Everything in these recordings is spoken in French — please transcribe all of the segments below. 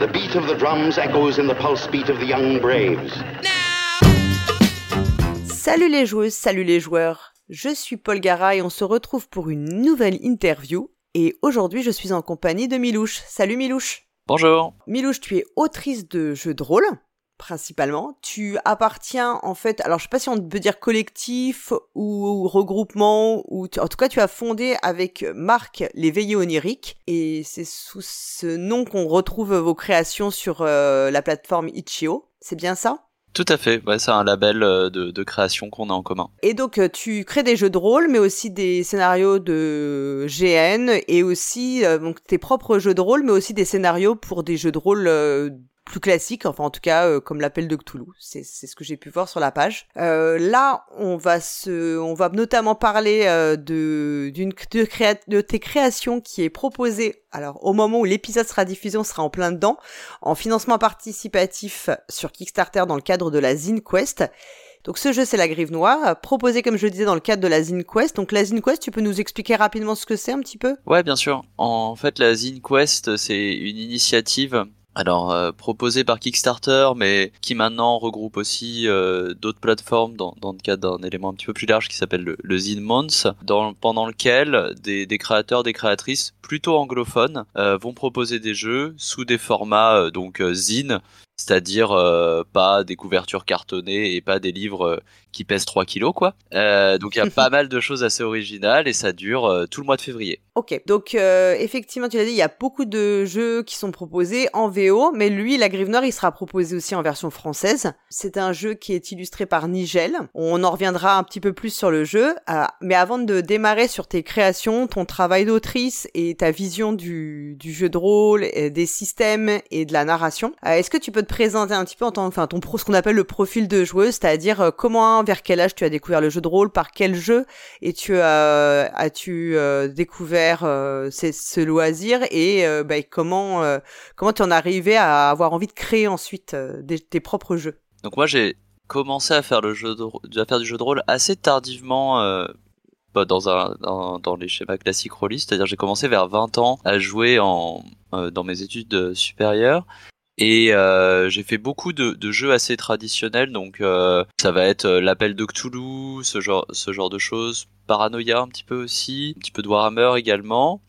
The beat of the drums echoes in the pulse beat of the young braves. Salut les joueuses, salut les joueurs. Je suis Paul Gara et on se retrouve pour une nouvelle interview. Et aujourd'hui, je suis en compagnie de Milouche. Salut Milouche. Bonjour. Milouche, tu es autrice de jeux de rôle principalement. Tu appartiens en fait, alors je sais pas si on peut dire collectif ou regroupement, ou en tout cas tu as fondé avec Marc les Veillées oniriques et c'est sous ce nom qu'on retrouve vos créations sur euh, la plateforme Itch.io. C'est bien ça? Tout à fait, ouais, c'est un label euh, de, création qu'on a en commun. Et donc euh, tu crées des jeux de rôle, mais aussi des scénarios de GN et aussi donc tes propres jeux de rôle, mais aussi des scénarios pour des jeux de rôle plus classique, enfin en tout cas euh, comme l'appel de Cthulhu. C'est ce que j'ai pu voir sur la page. Euh, là, on va se, on va notamment parler euh, de d'une de, créa de tes créations qui est proposée. Alors au moment où l'épisode sera diffusé, on sera en plein dedans, en financement participatif sur Kickstarter dans le cadre de la Zine Quest. Donc ce jeu c'est la Grive Noire, proposé comme je le disais dans le cadre de la Zine Quest. Donc la Zine Quest, tu peux nous expliquer rapidement ce que c'est un petit peu? Ouais, bien sûr. En fait, la Zine Quest, c'est une initiative alors euh, proposé par Kickstarter, mais qui maintenant regroupe aussi euh, d'autres plateformes dans, dans, le cadre d'un élément un petit peu plus large qui s'appelle le, le Zine Month, dans, pendant lequel des, des, créateurs, des créatrices plutôt anglophones euh, vont proposer des jeux sous des formats donc zine, c'est-à-dire euh, pas des couvertures cartonnées et pas des livres euh, qui pèsent 3 kilos quoi. Euh, donc il y a pas mal de choses assez originales et ça dure tout le mois de février. Ok, donc effectivement tu l'as dit, il y a beaucoup de jeux qui sont proposés en VO, mais lui, la Grive Noire, il sera proposé aussi en version française. C'est un jeu qui est illustré par Nigel. On en reviendra un petit peu plus sur le jeu, mais avant de démarrer sur tes créations, ton travail d'autrice et ta vision du, du jeu de rôle, des systèmes et de la narration, est-ce que tu peux te présenter un petit peu enfin, ton pro, ce qu'on appelle le profil de joueuse, c'est-à-dire euh, comment, vers quel âge tu as découvert le jeu de rôle, par quel jeu et tu as, as-tu euh, découvert euh, ce loisir et bah, comment, comment tu en es arrivé à avoir envie de créer ensuite tes propres jeux? Donc moi j'ai commencé à faire le jeu à faire du jeu de rôle assez tardivement. Bah, dans, un, dans, les schémas classiques rôlistes, c'est-à-dire j'ai commencé vers 20 ans à jouer en, dans mes études supérieures et euh, j'ai fait beaucoup de, jeux assez traditionnels, donc euh, ça va être euh, l'appel de Cthulhu, ce genre, de choses, Paranoia un petit peu aussi, un petit peu de Warhammer également.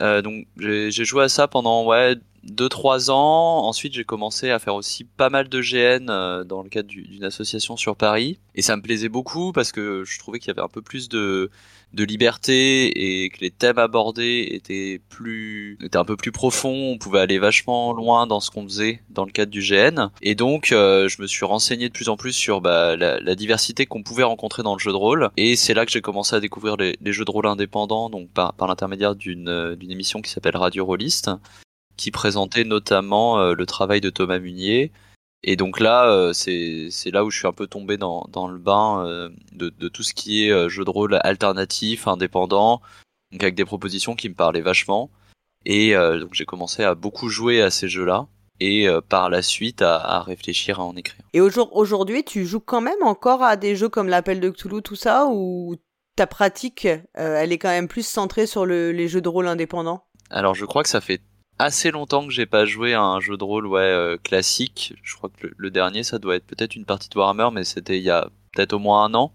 Donc j'ai joué à ça pendant ouais 2-3 ans. Ensuite j'ai commencé à faire aussi pas mal de GN dans le cadre d'une association sur Paris. Et ça me plaisait beaucoup parce que je trouvais qu'il y avait un peu plus de, de liberté et que les thèmes abordés étaient plus étaient un peu plus profonds on pouvait aller vachement loin dans ce qu'on faisait dans le cadre du GN et donc euh, je me suis renseigné de plus en plus sur bah, la, diversité qu'on pouvait rencontrer dans le jeu de rôle. Et c'est là que j'ai commencé à découvrir les, jeux de rôle indépendants donc par, par l'intermédiaire d'une d'une émission qui s'appelle Radio Rolliste qui présentait notamment euh, le travail de Thomas Munier et donc là, euh, c'est là où je suis un peu tombé dans, dans le bain euh, de, de, tout ce qui est euh, jeu de rôle alternatif, indépendant, donc avec des propositions qui me parlaient vachement. Et donc j'ai commencé à beaucoup jouer à ces jeux-là et par la suite à, à, réfléchir à en écrire. Et aujourd'hui, tu joues quand même encore à des jeux comme l'appel de Cthulhu, tout ça, ou ta pratique, elle est quand même plus centrée sur le, les jeux de rôle indépendants? Alors je crois que ça fait assez longtemps que j'ai pas joué à un jeu de rôle ouais euh, classique. Je crois que le, dernier ça doit être peut-être une partie de Warhammer, mais c'était il y a peut-être au moins un an.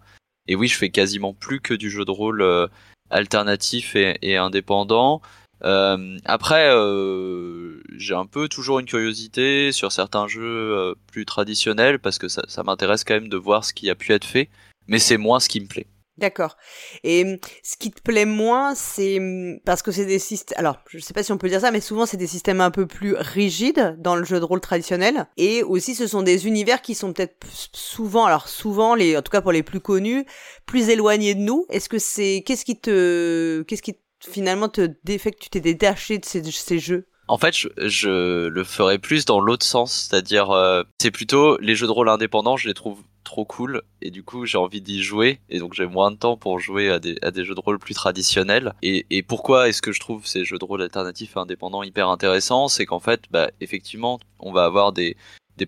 Et oui, je fais quasiment plus que du jeu de rôle euh, alternatif et, et indépendant. Euh, après, euh, j'ai un peu toujours une curiosité sur certains jeux plus traditionnels parce que ça, ça m'intéresse quand même de voir ce qui a pu être fait, mais c'est moins ce qui me plaît. D'accord. Et hum, ce qui te plaît moins, c'est hum, parce que c'est des systèmes. Alors, je sais pas si on peut dire ça, mais souvent c'est des systèmes un peu plus rigides dans le jeu de rôle traditionnel. Et aussi, ce sont des univers qui sont peut-être souvent, alors souvent, les, en tout cas pour les plus connus, plus éloignés de nous. Est-ce que c'est, qu'est-ce qui te, qu'est-ce qui finalement te défait que tu t'es détaché de ces, ces jeux? En fait, je, le ferais plus dans l'autre sens, c'est-à-dire euh, c'est plutôt les jeux de rôle indépendants, je les trouve trop cool et du coup j'ai envie d'y jouer et donc j'ai moins de temps pour jouer à des, jeux de rôle plus traditionnels. Et, pourquoi est-ce que je trouve ces jeux de rôle alternatifs et indépendants hyper intéressants? C'est qu'en fait, bah, effectivement, on va avoir des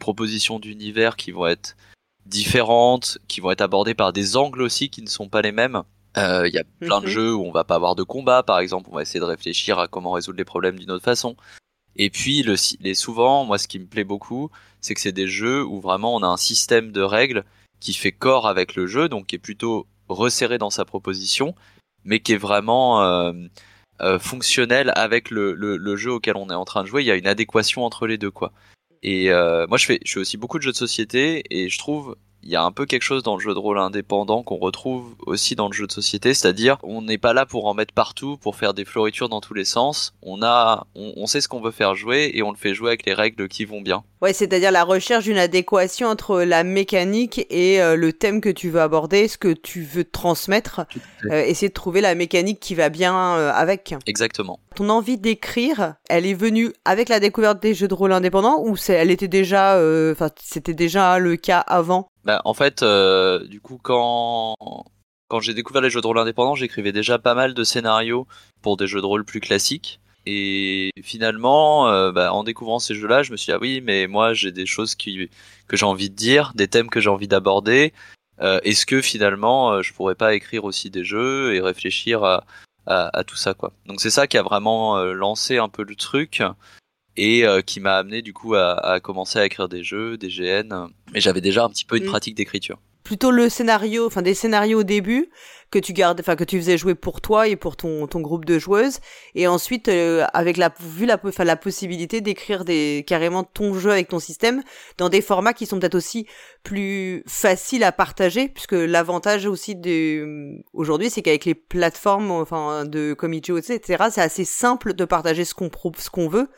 propositions d'univers qui vont être différentes, qui vont être abordées par des angles aussi qui ne sont pas les mêmes. Il euh, y a plein de mhm. jeux où on va pas avoir de combat, par exemple, on va essayer de réfléchir à comment résoudre les problèmes d'une autre façon. Et puis le, les souvent, moi ce qui me plaît beaucoup, c'est que c'est des jeux où vraiment on a un système de règles qui fait corps avec le jeu, donc qui est plutôt resserré dans sa proposition, mais qui est vraiment euh, euh, fonctionnel avec le, le, le, jeu auquel on est en train de jouer. Il y a une adéquation entre les deux, quoi. Et euh, moi, je fais, je fais aussi beaucoup de jeux de société, et je trouve il y a un peu quelque chose dans le jeu de rôle indépendant qu'on retrouve aussi dans le jeu de société, c'est-à-dire on n'est pas là pour en mettre partout, pour faire des floritures dans tous les sens. On a, on, sait ce qu'on veut faire jouer et on le fait jouer avec les règles qui vont bien. Ouais, c'est-à-dire la recherche d'une adéquation entre la mécanique et euh, le thème que tu veux aborder, ce que tu veux transmettre, euh, essayer de trouver la mécanique qui va bien euh, avec. Exactement. Ton envie d'écrire, elle est venue avec la découverte des jeux de rôle indépendants ou elle était déjà, enfin c'était déjà le cas avant? Bah, en fait, euh, du coup, quand quand j'ai découvert les jeux de rôle indépendants, j'écrivais déjà pas mal de scénarios pour des jeux de rôle plus classiques. Et finalement, euh, bah, en découvrant ces jeux-là, je me suis dit ah oui, mais moi j'ai des choses qui que j'ai envie de dire, des thèmes que j'ai envie d'aborder. Euh, Est-ce que finalement, je pourrais pas écrire aussi des jeux et réfléchir à, à, à tout ça quoi? Donc c'est ça qui a vraiment lancé un peu le truc et euh, qui m'a amené du coup à, à, commencer à écrire des jeux, des GN. Mais j'avais déjà un petit peu une mm. pratique d'écriture. Plutôt le scénario, enfin des scénarios au début que tu gardes, enfin que tu faisais jouer pour toi et pour ton ton groupe de joueuses, et ensuite euh, avec la vu la enfin, la possibilité d'écrire des carrément ton jeu avec ton système dans des formats qui sont peut-être aussi plus faciles à partager, puisque l'avantage aussi de aujourd'hui c'est qu'avec les plateformes enfin de Comijo etc c'est assez simple de partager ce qu'on ce qu'on veut.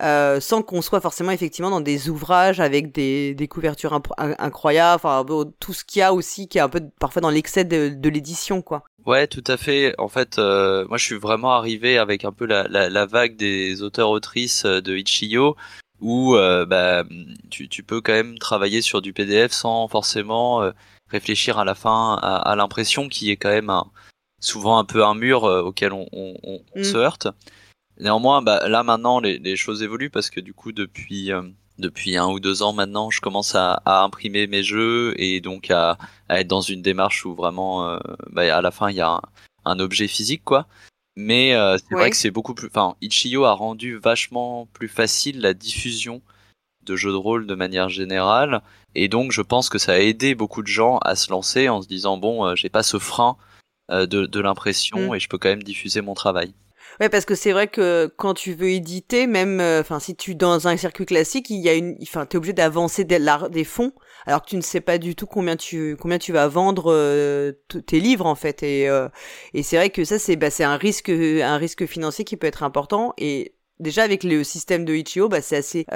Euh, sans qu'on soit forcément effectivement dans des ouvrages avec des, des couvertures incroyables, enfin tout ce qu'il y a aussi qui est un peu parfois dans l'excès de, de l'édition quoi. Ouais, tout à fait. En fait, euh, moi, je suis vraiment arrivé avec un peu la, la, vague des auteurs-autrices euh, de Ichiyo, où euh, bah, tu, tu, peux quand même travailler sur du PDF sans forcément réfléchir à la fin à, l'impression qui est quand même souvent un peu un mur auquel on, on, mm. se heurte. Néanmoins, bah, là maintenant, les, les, choses évoluent parce que du coup, depuis depuis un ou deux ans maintenant, je commence à, imprimer mes jeux et donc à, être dans une démarche où vraiment, euh, bah, à la fin, il y a un, objet physique, quoi. Mais euh, c'est vrai que c'est beaucoup plus. Enfin, Ichiyo a rendu vachement plus facile la diffusion de jeux de rôle de manière générale, et donc je pense que ça a aidé beaucoup de gens à se lancer en se disant bon, euh, j'ai pas ce frein de, l'impression mm. et je peux quand même diffuser mon travail. Ouais, parce que c'est vrai que quand tu veux éditer, même, euh, enfin, si tu dans un circuit classique, il y a une, enfin, t'es obligé d'avancer des, des fonds, alors que tu ne sais pas du tout combien tu, combien tu vas vendre euh, tes livres en fait, et euh, et c'est vrai que ça c'est, bah, c'est un risque, un risque financier qui peut être important et déjà avec le système de Ichio, bah c'est assez,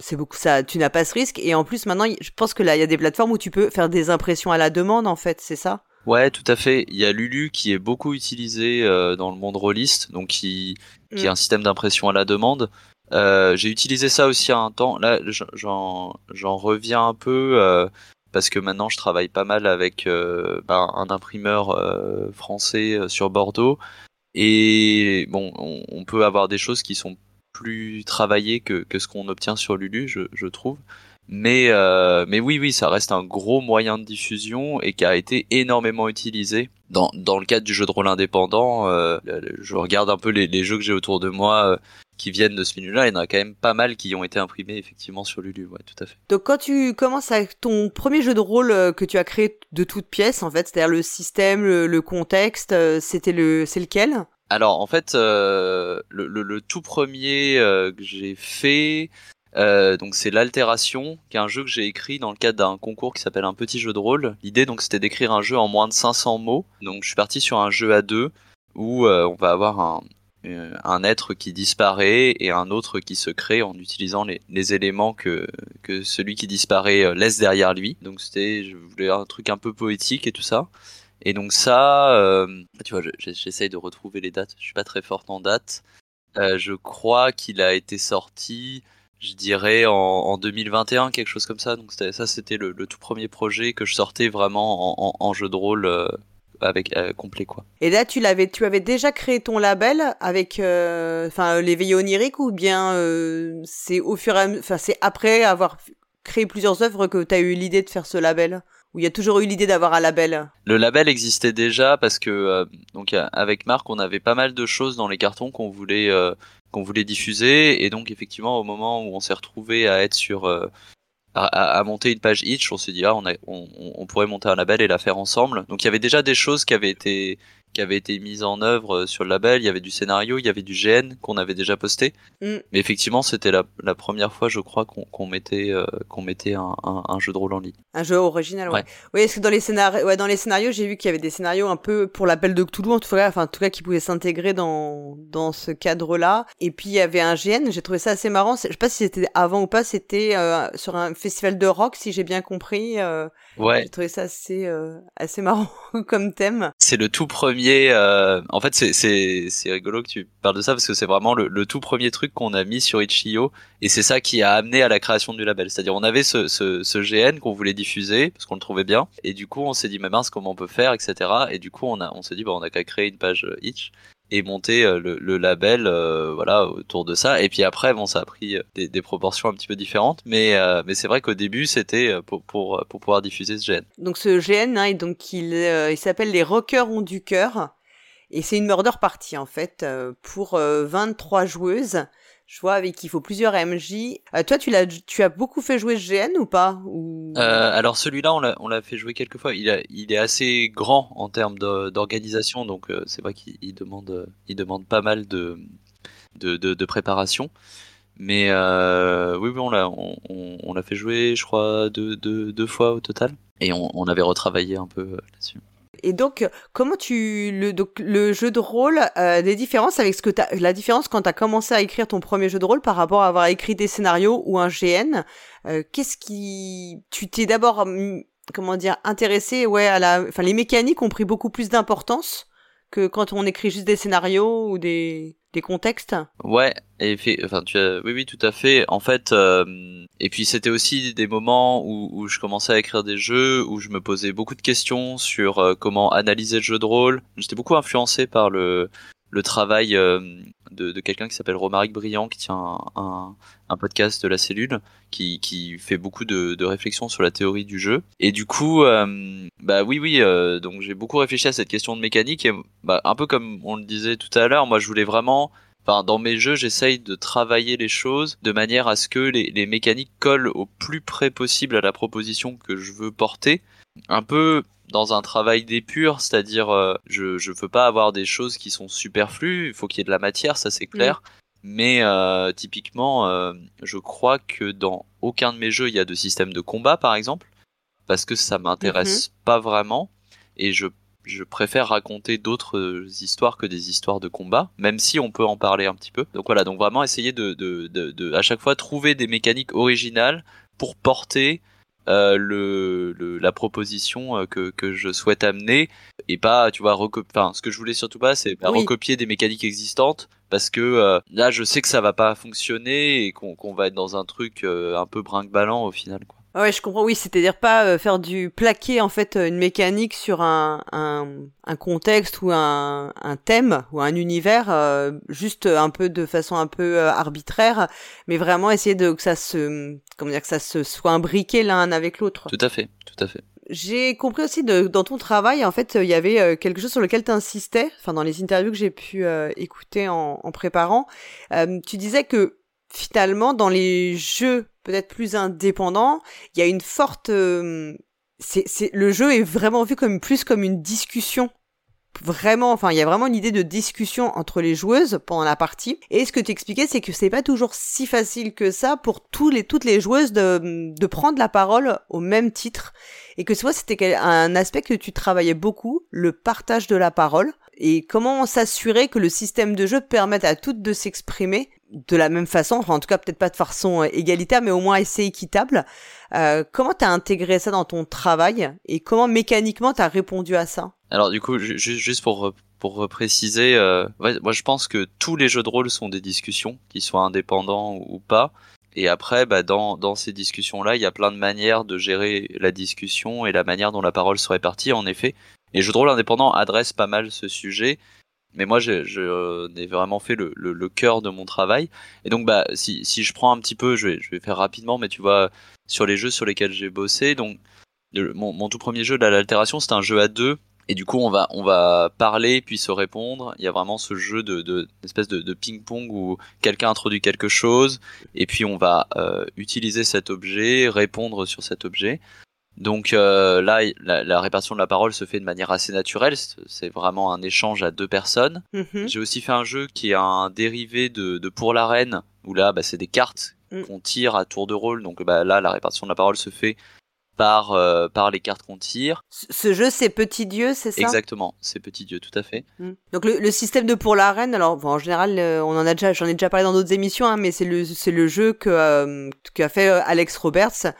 c'est beaucoup ça. Tu n'as pas ce risque et en plus maintenant, je pense que là il y a des plateformes où tu peux faire des impressions à la demande en fait, c'est ça? Ouais, tout à fait. Il y a Lulu qui est beaucoup utilisé euh, dans le monde rôliste, donc qui, qui est mm. un système d'impression à la demande. Euh, j'ai utilisé ça aussi à un temps. Là, j'en, j'en reviens un peu euh, parce que maintenant je travaille pas mal avec ben, un imprimeur français sur Bordeaux. Et bon, on, peut avoir des choses qui sont plus travaillées que, que ce qu'on obtient sur Lulu, je, je trouve. Mais, euh, mais oui, oui, ça reste un gros moyen de diffusion et qui a été énormément utilisé dans, dans le cadre du jeu de rôle indépendant. Euh, je regarde un peu les, les jeux que j'ai autour de moi euh, qui viennent de ce milieu-là. Il y en a quand même pas mal qui ont été imprimés effectivement sur Lulu. Ouais, tout à fait. Donc quand tu commences avec ton premier jeu de rôle euh, que tu as créé de toutes pièces, en fait, c'est-à-dire le système, le, contexte, euh, c'était le, c'est lequel? Alors en fait, le, le, le, tout premier que j'ai fait, euh, donc c'est l'altération, qui est un jeu que j'ai écrit dans le cadre d'un concours qui s'appelle un petit jeu de rôle. L'idée donc c'était d'écrire un jeu en moins de 500 mots. Donc je suis parti sur un jeu à deux où euh, on va avoir un, euh, un, être qui disparaît et un autre qui se crée en utilisant les, éléments que, que celui qui disparaît laisse derrière lui. Donc c'était, je voulais un truc un peu poétique et tout ça. Et donc ça, tu vois, j'essaye de retrouver les dates. Je suis pas très forte en date. je crois qu'il a été sorti je dirais en, en, 2021 quelque chose comme ça. Donc ça c'était le, le, tout premier projet que je sortais vraiment en, en, jeu de rôle euh, avec euh, complet quoi. Et là tu l'avais tu avais déjà créé ton label avec euh, enfin l'éveil onirique ou bien c'est au fur et à enfin c'est après avoir créé plusieurs œuvres que tu as eu l'idée de faire ce label? Ou il y a toujours eu l'idée d'avoir un label? Le label existait déjà parce que donc avec Marc on avait pas mal de choses dans les cartons qu'on voulait qu'on voulait diffuser et donc effectivement au moment où on s'est retrouvé à être sur à, à, monter une page Itch, on s'est dit ah on, on, pourrait monter un label et la faire ensemble. Donc il y avait déjà des choses qui avaient été qui avait été mise en œuvre euh, sur le label. Il y avait du scénario, il y avait du GN qu'on avait déjà posté. Mm. Mais effectivement, c'était la, la, première fois, je crois, qu'on mettait, euh, qu'on mettait un, un, un, jeu de rôle en ligne. Un jeu original, ouais. Oui, parce que dans les scénarios, ouais, dans les scénarios, j'ai vu qu'il y avait des scénarios un peu pour l'appel de Cthulhu, en tout cas, enfin, en tout cas, qui pouvaient s'intégrer dans, dans ce cadre-là. Et puis, il y avait un GN, j'ai trouvé ça assez marrant. Je sais pas si c'était avant ou pas, c'était euh, sur un festival de rock, si j'ai bien compris. Euh, ouais. J'ai trouvé ça assez, euh, assez marrant comme thème. C'est le tout premier, euh, en fait, c'est, rigolo que tu parles de ça parce que c'est vraiment le, tout premier truc qu'on a mis sur Itch.io et c'est ça qui a amené à la création du label. C'est-à-dire, on avait ce, ce, ce GN qu'on voulait diffuser parce qu'on le trouvait bien et du coup, on s'est dit, mais mince, comment on peut faire, etc. Et du coup, on a, on s'est dit, bah, on a qu'à créer une page Itch et monter euh, le, label euh, voilà autour de ça. Et puis après bon ça a pris euh, des, des proportions un petit peu différentes. Mais mais c'est vrai qu'au début c'était pour, pour pour pouvoir diffuser ce GN donc ce GN hein, donc il il s'appelle les rockers ont du cœur. Et c'est une murder party en fait pour 23 joueuses je vois avec qui il faut plusieurs MJ. Euh, toi, tu l'as, tu as beaucoup fait jouer GN ou pas ou... Euh, alors celui-là, on l'a, on l'a fait jouer quelques fois. Il, est assez grand en termes d'organisation, donc euh, c'est vrai qu'il demande, il demande pas mal de, de, de, préparation. Mais oui, oui, on l'a, on, on, l'a fait jouer, je crois, deux, deux, deux fois au total. Et on avait retravaillé un peu là-dessus. Et donc, comment tu le donc le jeu de rôle, euh, des différences avec ce que t'as, la différence quand tu as commencé à écrire ton premier jeu de rôle par rapport à avoir écrit des scénarios ou un GN, euh, qu'est-ce qui, tu t'es d'abord, hum, comment dire, intéressé, ouais, à la, enfin les mécaniques ont pris beaucoup plus d'importance que quand on écrit juste des scénarios ou des des contextes. Ouais, et fait, enfin tu as, oui oui tout à fait. En fait, euh, et puis c'était aussi des moments où, où, je commençais à écrire des jeux où je me posais beaucoup de questions sur euh, comment analyser le jeu de rôle. J'étais beaucoup influencé par le le travail euh, de, de quelqu'un qui s'appelle Romaric Briand, qui tient un, un, podcast de la cellule, qui, qui fait beaucoup de, de réflexions sur la théorie du jeu. Et du coup, euh, bah oui, oui, euh, donc j'ai beaucoup réfléchi à cette question de mécanique. Et bah, un peu comme on le disait tout à l'heure, moi je voulais vraiment Enfin, dans mes jeux, j'essaye de travailler les choses de manière à ce que les, les, mécaniques collent au plus près possible à la proposition que je veux porter. Un peu dans un travail d'épure, c'est-à-dire euh, je je veux pas avoir des choses qui sont superflues, il faut qu'il y ait de la matière, ça c'est clair. Mais euh, typiquement, euh, je crois que dans aucun de mes jeux il y a de système de combat par exemple, parce que ça m'intéresse mm-hmm. pas vraiment et je je préfère raconter d'autres histoires que des histoires de combat, même si on peut en parler un petit peu. Donc voilà, donc vraiment essayer de, de, de, de à chaque fois trouver des mécaniques originales pour porter euh, le, le, la proposition euh, que, que je souhaite amener et pas tu vois recopier enfin ce que je voulais surtout pas c'est oui. recopier des mécaniques existantes parce que euh, là je sais que ça va pas fonctionner et qu'on qu'on va être dans un truc euh, un peu brinque-ballant au final quoi. Ouais, je comprends. Oui, c'est-à-dire pas euh, faire du plaquer en fait une mécanique sur un, un, un contexte ou un, un, thème ou un univers euh, juste un peu de façon un peu euh, arbitraire, mais vraiment essayer de que ça se comment dire que ça se soit imbriqué l'un avec l'autre. Tout à fait, tout à fait. J'ai compris aussi de, dans ton travail, en fait, il y avait euh, quelque chose sur lequel tu insistais, enfin dans les interviews que j'ai pu euh, écouter en, en préparant. Euh, tu disais que finalement, dans les jeux peut-être plus indépendants, il y a une forte... Euh, c'est, le jeu est vraiment vu comme plus comme une discussion vraiment, enfin, il y a vraiment une idée de discussion entre les joueuses pendant la partie. Et ce que tu expliquais, c'est que c'est pas toujours si facile que ça pour toutes les joueuses de, de prendre la parole au même titre. Et que soit c'était un aspect que tu travaillais beaucoup, le partage de la parole. Et comment s'assurer que le système de jeu permette à toutes de s'exprimer de la même façon, enfin en tout cas peut-être pas de façon euh, égalitaire, mais au moins assez équitable. Euh, comment t'as intégré ça dans ton travail et comment mécaniquement t'as répondu à ça? Alors du coup, juste pour pour préciser, euh, moi je pense que tous les jeux de rôle sont des discussions, qu'ils soient indépendants ou pas. Et après, bah, dans, dans ces discussions-là, il y a plein de manières de gérer la discussion et la manière dont la parole se répartit, en effet. Et jeux de rôle indépendants adressent pas mal ce sujet mais moi j'ai je, euh, vraiment fait le, le, le, cœur de mon travail et donc bah si, si je prends un petit peu je vais, je vais faire rapidement mais tu vois sur les jeux sur lesquels j'ai bossé donc mon, mon, tout premier jeu de l'altération c'était un jeu à deux Et du coup, on va, on va parler puis se répondre. Il y a vraiment ce jeu de, de espèce de, de ping-pong où quelqu'un introduit quelque chose et puis on va euh, utiliser cet objet, répondre sur cet objet. Donc euh, là, la, la, répartition de la parole se fait de manière assez naturelle. C'est vraiment un échange à deux personnes. Mhm. J'ai aussi fait un jeu qui est un dérivé de, de Pour la Reine, où là, bah, c'est des cartes Mm. qu'on tire à tour de rôle. Donc bah, là, la répartition de la parole se fait par, euh, par les cartes qu'on tire. Ce jeu, c'est Petit Dieu, c'est ça? Exactement, c'est Petit Dieu, tout à fait. Mm. Donc le, le système de pour la reine, alors bon, en général, euh, on en a déjà, j'en ai déjà parlé dans d'autres émissions, hein, mais c'est le c'est le jeu que euh, qu'a fait Alex Roberts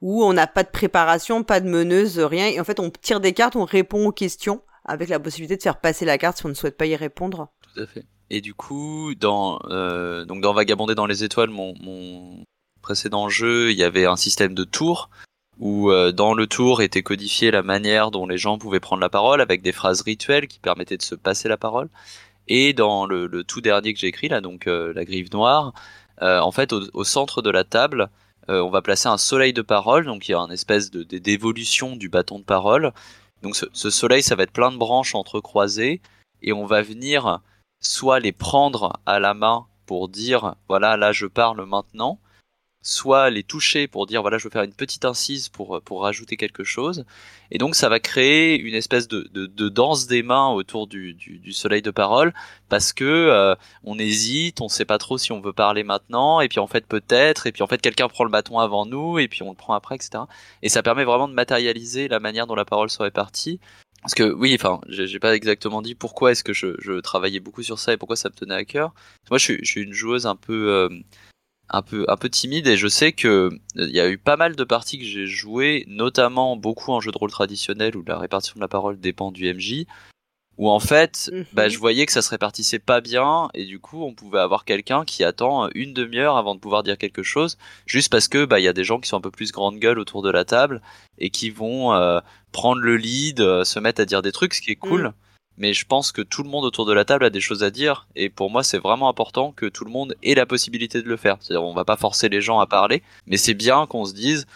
où on n'a pas de préparation, pas de meneuse, rien, et en fait on tire des cartes, on répond aux questions avec la possibilité de faire passer la carte si on ne souhaite pas y répondre. Tout à fait. Et du coup, dans euh, donc dans Vagabonder dans les étoiles, mon, précédent jeu, il y avait un système de tours où euh, dans le tour était codifiée la manière dont les gens pouvaient prendre la parole avec des phrases rituelles qui permettaient de se passer la parole. Et dans le, tout dernier que j'ai écrit là, donc euh, la Grive Noire, en fait au centre de la table, euh, on va placer un soleil de parole, donc il y a une espèce de d'évolution du bâton de parole. Donc ce, ce soleil, ça va être plein de branches entrecroisées et on va venir soit les prendre à la main pour dire voilà là je parle maintenant, soit les toucher pour dire voilà je veux faire une petite incise pour pour rajouter quelque chose. Et donc ça va créer une espèce de, de, de danse des mains autour du, du, du soleil de parole parce que euh, on hésite, on sait pas trop si on veut parler maintenant et puis en fait peut-être et puis en fait quelqu'un prend le bâton avant nous et puis on le prend après etc. Et ça permet vraiment de matérialiser la manière dont la parole se répartit parce que oui, enfin, j'ai pas exactement dit pourquoi est-ce que je, je travaillais beaucoup sur ça et pourquoi ça me tenait à cœur. Moi, je suis, je suis une joueuse un peu, euh, un peu, un peu timide et je sais que euh, il y a eu pas mal de parties que j'ai jouées, notamment beaucoup en jeu de rôle traditionnel où la répartition de la parole dépend du MJ, où en fait, Mhm. bah, je voyais que ça se répartissait pas bien et du coup, on pouvait avoir quelqu'un qui attend une demi-heure avant de pouvoir dire quelque chose, juste parce que bah il y a des gens qui sont un peu plus grande gueule autour de la table et qui vont euh, prendre le lead, euh, se mettre à dire des trucs, ce qui est cool. Mm. Mais je pense que tout le monde autour de la table a des choses à dire et pour moi c'est vraiment important que tout le monde ait la possibilité de le faire. C'est-à-dire on va pas forcer les gens à parler, mais c'est bien qu'on se dise